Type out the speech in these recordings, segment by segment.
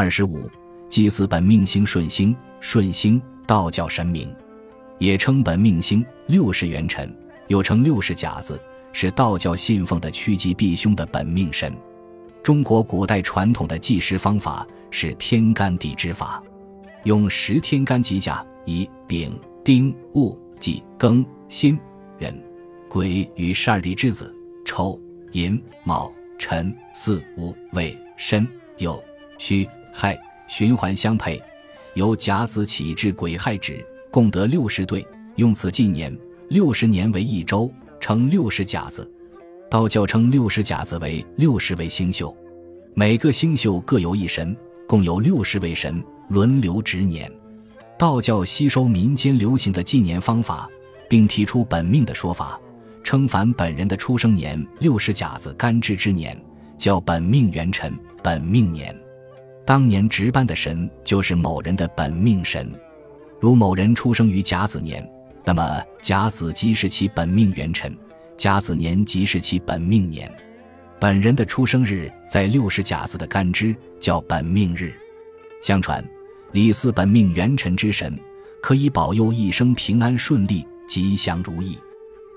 二十五，祭祀本命星顺星，顺星道教神明，也称本命星、六十元辰，又称六十甲子，是道教信奉的趋吉避凶的本命神。中国古代传统的祭祀方法是天干地支法，用十天干吉甲，乙、丙、丁、戊、己、庚、辛、壬、癸与十二地支子，丑、寅、卯、辰、巳、午、未、申、酉、戌、亥循环相配，由甲子起至癸亥止，共得六十对，用此纪年。六十年为一周，称六十甲子。道教称六十甲子为六十位星宿，每个星宿各有一神，共有六十位神轮流值年。道教吸收民间流行的纪年方法，并提出本命的说法，称凡本人的出生年六十甲子干支之年，叫本命元辰、本命年。当年值班的神就是某人的本命神。如某人出生于甲子年，那么甲子即是其本命元辰。甲子年即是其本命年，本人的出生日在六十甲子的干支，叫本命日。相传，李四本命元辰之神，可以保佑一生平安顺利、吉祥如意。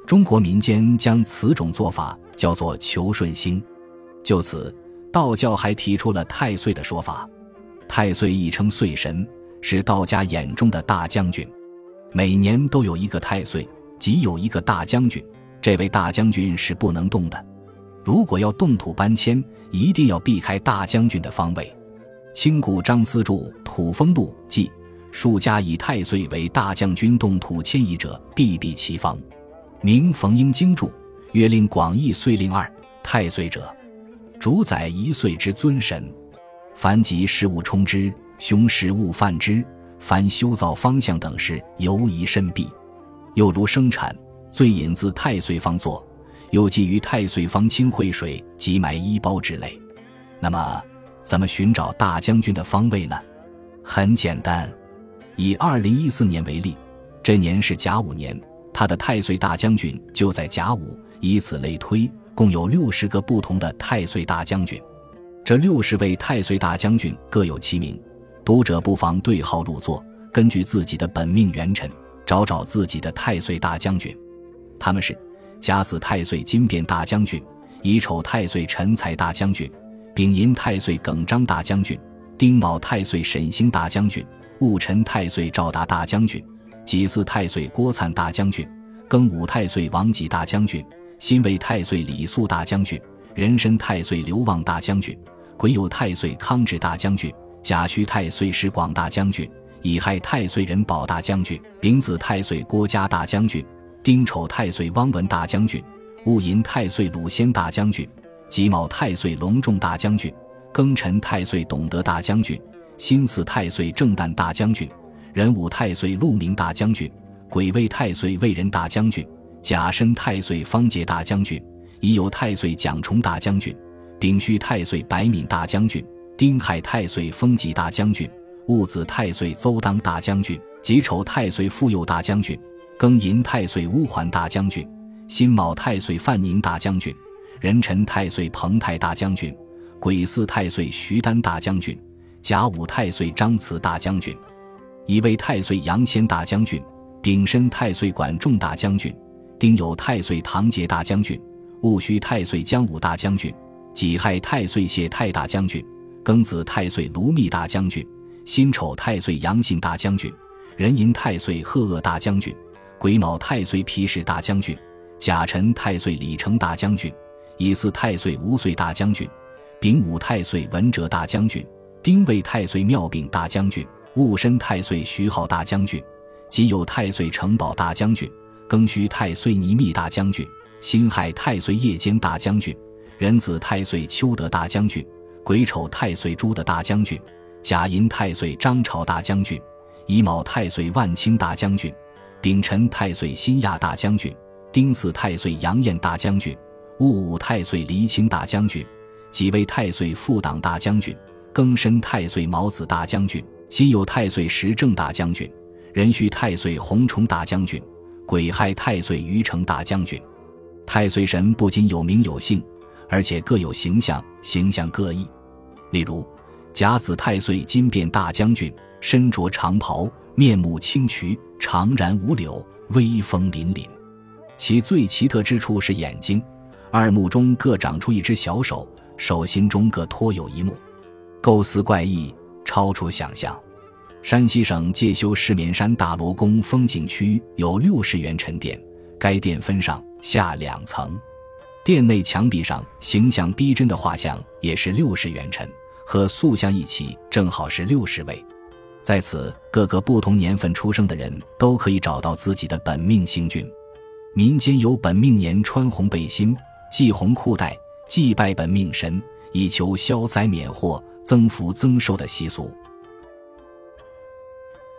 中国民间将此种做法叫做求顺星。就此，道教还提出了太岁的说法。太岁亦称岁神，是道家眼中的大将军。每年都有一个太岁，即有一个大将军。这位大将军是不能动的，如果要动土搬迁，一定要避开大将军的方位。清古张思著《土风录》记：数家以太岁为大将军动土迁移者，必避其方。明冯英经注：曰令广义岁令二太岁者，主宰一岁之尊神，凡及事物冲之，凶时勿犯之，凡修造方向等事，尤宜慎避。又如生产。最引自太岁方作，又基于太岁方清会水及埋衣包之类。那么，怎么寻找大将军的方位呢？很简单，以二零一四年为例，这年是甲午年，他的太岁大将军就在甲午。以此类推，共有六十个不同的太岁大将军。这六十位太岁大将军各有其名，读者不妨对号入座，根据自己的本命元辰，找找自己的太岁大将军。他们是甲子太岁金变大将军，乙丑太岁陈才大将军，丙寅太岁耿章大将军，丁卯太岁沈星大将军，戊辰太岁赵达大将军，己巳太岁郭灿大将军，庚午太岁王吉大将军，辛未太岁李肃大将军，壬申太岁刘旺大将军，癸酉太岁康志大将军，甲戌太岁石广大将军，乙亥太岁任宝大将军，丙子太岁郭嘉大将军。丁丑太岁汪文大将军，戊寅太岁鲁先大将军，己卯太岁隆重大将军，庚辰太岁董德大将军，辛巳太岁郑旦大将军，壬午太岁陆明大将军，癸未太岁魏仁大将军，甲申太岁方杰大将军，乙酉太岁蒋崇大将军，丙戌太岁白敏大将军，丁亥太岁封吉大将军，戊子太岁邹当大将军，己丑太岁傅佑大将军。庚寅太岁乌桓大将军，辛卯太岁范宁大将军，壬辰太岁彭泰大将军，癸巳太岁徐丹大将军，甲午太岁张慈大将军，乙未太岁杨先大将军，丙申太岁管仲大将军，丁酉太岁唐杰大将军，戊戌太岁姜武大将军，己亥太岁谢太大将军，庚子太岁卢密大将军，辛丑太岁杨信大将军，壬寅太岁贺鄂大将军。癸卯太岁皮氏大将军，甲辰太岁李成大将军，乙巳太岁吴岁大将军，丙午太岁文哲大将军，丁未太岁妙炳大将军，戊申太岁徐浩大将军，己酉太岁城堡大将军，庚戌太岁倪密大将军，辛亥太岁夜间大将军，壬子太岁邱德大将军，癸丑太岁朱的大将军，甲寅太岁张朝大将军，乙卯太岁万清大将军。丙辰太岁辛亚大将军，丁巳太岁杨彦大将军，戊午太岁黎清大将军，己未太岁副党大将军，庚申太岁毛子大将军，辛酉太岁时正大将军，壬戌太岁洪崇大将军，癸亥太岁于成大将军。太岁神不仅有名有姓，而且各有形象，形象各异。例如，甲子太岁金变大将军，身着长袍，面目清癯，长髯五柳，威风凛凛。其最奇特之处是眼睛，二目中各长出一只小手，手心中各托有一目，构思怪异，超出想象。山西省介休石棉山大罗宫风景区有六十元辰殿，该殿分上下两层，殿内墙壁上形象逼真的画像也是六十元辰。和塑像一起，正好是六十位。在此，各个不同年份出生的人都可以找到自己的本命星君。民间有本命年穿红背心、系红裤带、祭拜本命神，以求消灾免祸、增福增寿的习俗。